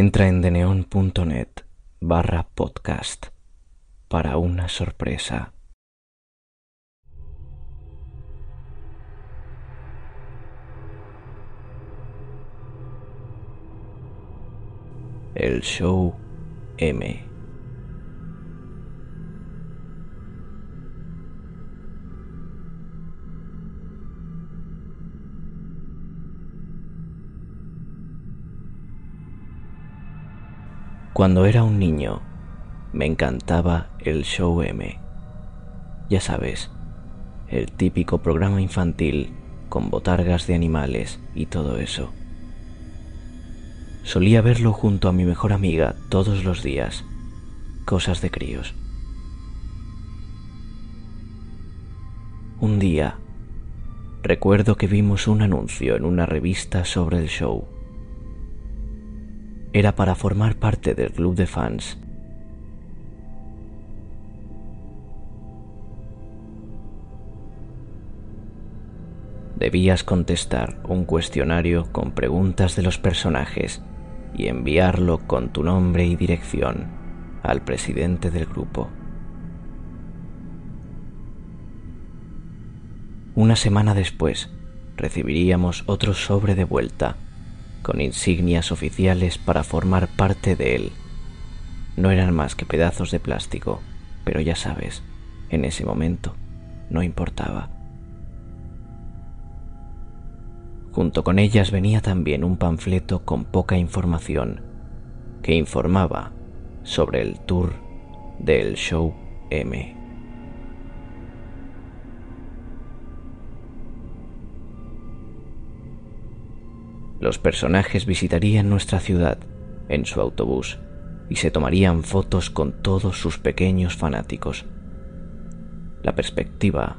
Entra en deneon.net barra podcast para una sorpresa. El show M. Cuando era un niño, me encantaba el show M. Ya sabes, el típico programa infantil con botargas de animales y todo eso. Solía verlo junto a mi mejor amiga todos los días. Cosas de críos. Un día, recuerdo que vimos un anuncio en una revista sobre el show era para formar parte del club de fans. Debías contestar un cuestionario con preguntas de los personajes y enviarlo con tu nombre y dirección al presidente del grupo. Una semana después recibiríamos otro sobre de vuelta con insignias oficiales para formar parte de él. No eran más que pedazos de plástico, pero ya sabes, en ese momento no importaba. Junto con ellas venía también un panfleto con poca información que informaba sobre el tour del show M. Los personajes visitarían nuestra ciudad en su autobús y se tomarían fotos con todos sus pequeños fanáticos. La perspectiva,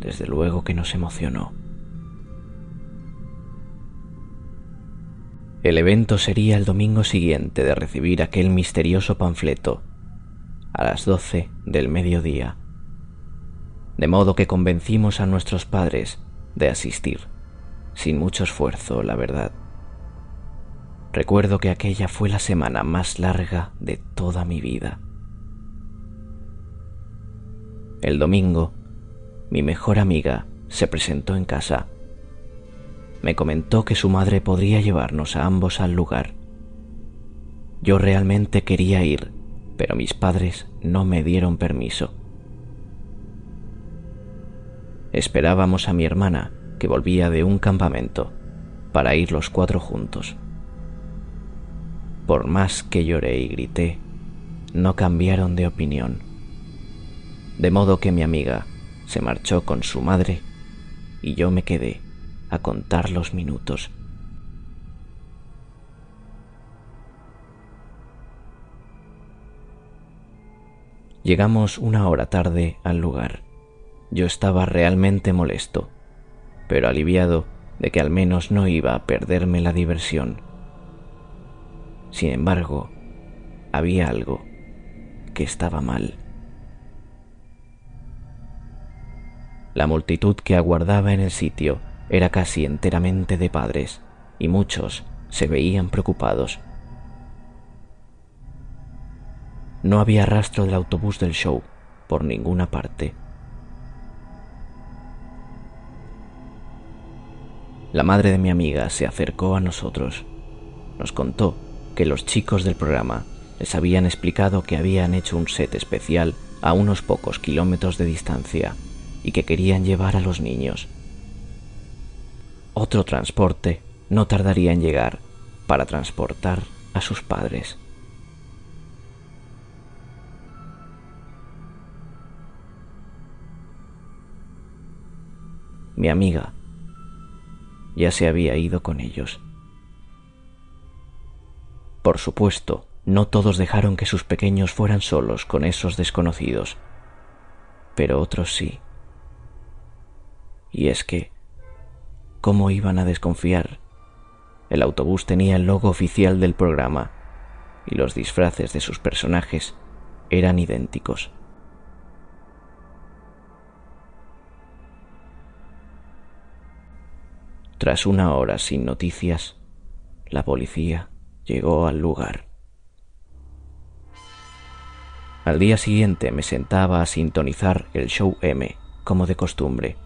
desde luego que nos emocionó. El evento sería el domingo siguiente de recibir aquel misterioso panfleto, a las doce del mediodía, de modo que convencimos a nuestros padres de asistir sin mucho esfuerzo, la verdad. Recuerdo que aquella fue la semana más larga de toda mi vida. El domingo, mi mejor amiga se presentó en casa. Me comentó que su madre podría llevarnos a ambos al lugar. Yo realmente quería ir, pero mis padres no me dieron permiso. Esperábamos a mi hermana, que volvía de un campamento para ir los cuatro juntos. Por más que lloré y grité, no cambiaron de opinión. De modo que mi amiga se marchó con su madre y yo me quedé a contar los minutos. Llegamos una hora tarde al lugar. Yo estaba realmente molesto pero aliviado de que al menos no iba a perderme la diversión. Sin embargo, había algo que estaba mal. La multitud que aguardaba en el sitio era casi enteramente de padres, y muchos se veían preocupados. No había rastro del autobús del show por ninguna parte. La madre de mi amiga se acercó a nosotros. Nos contó que los chicos del programa les habían explicado que habían hecho un set especial a unos pocos kilómetros de distancia y que querían llevar a los niños. Otro transporte no tardaría en llegar para transportar a sus padres. Mi amiga ya se había ido con ellos. Por supuesto, no todos dejaron que sus pequeños fueran solos con esos desconocidos, pero otros sí. Y es que, ¿cómo iban a desconfiar? El autobús tenía el logo oficial del programa y los disfraces de sus personajes eran idénticos. Tras una hora sin noticias, la policía llegó al lugar. Al día siguiente me sentaba a sintonizar el show M, como de costumbre.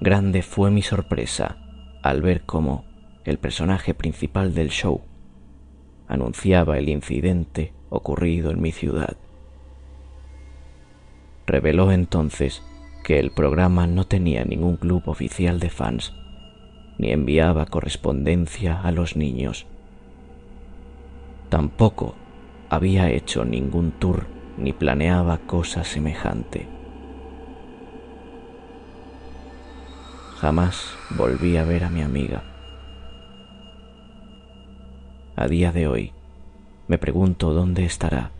Grande fue mi sorpresa al ver cómo el personaje principal del show anunciaba el incidente ocurrido en mi ciudad. Reveló entonces que el programa no tenía ningún club oficial de fans, ni enviaba correspondencia a los niños. Tampoco había hecho ningún tour ni planeaba cosa semejante. Jamás volví a ver a mi amiga. A día de hoy me pregunto dónde estará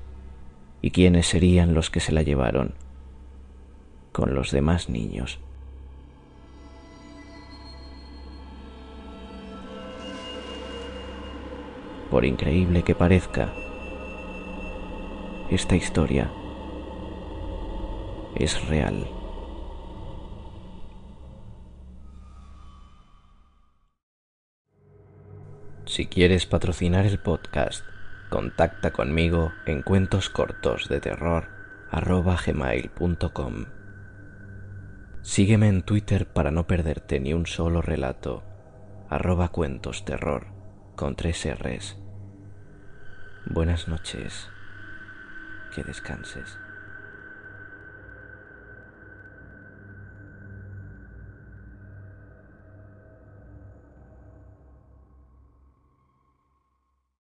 y quiénes serían los que se la llevaron con los demás niños. Por increíble que parezca, esta historia es real. Si quieres patrocinar el podcast, contacta conmigo en cuentos cortos de terror gmail.com. Sígueme en Twitter para no perderte ni un solo relato, arroba cuentos terror con tres R's. Buenas noches, que descanses.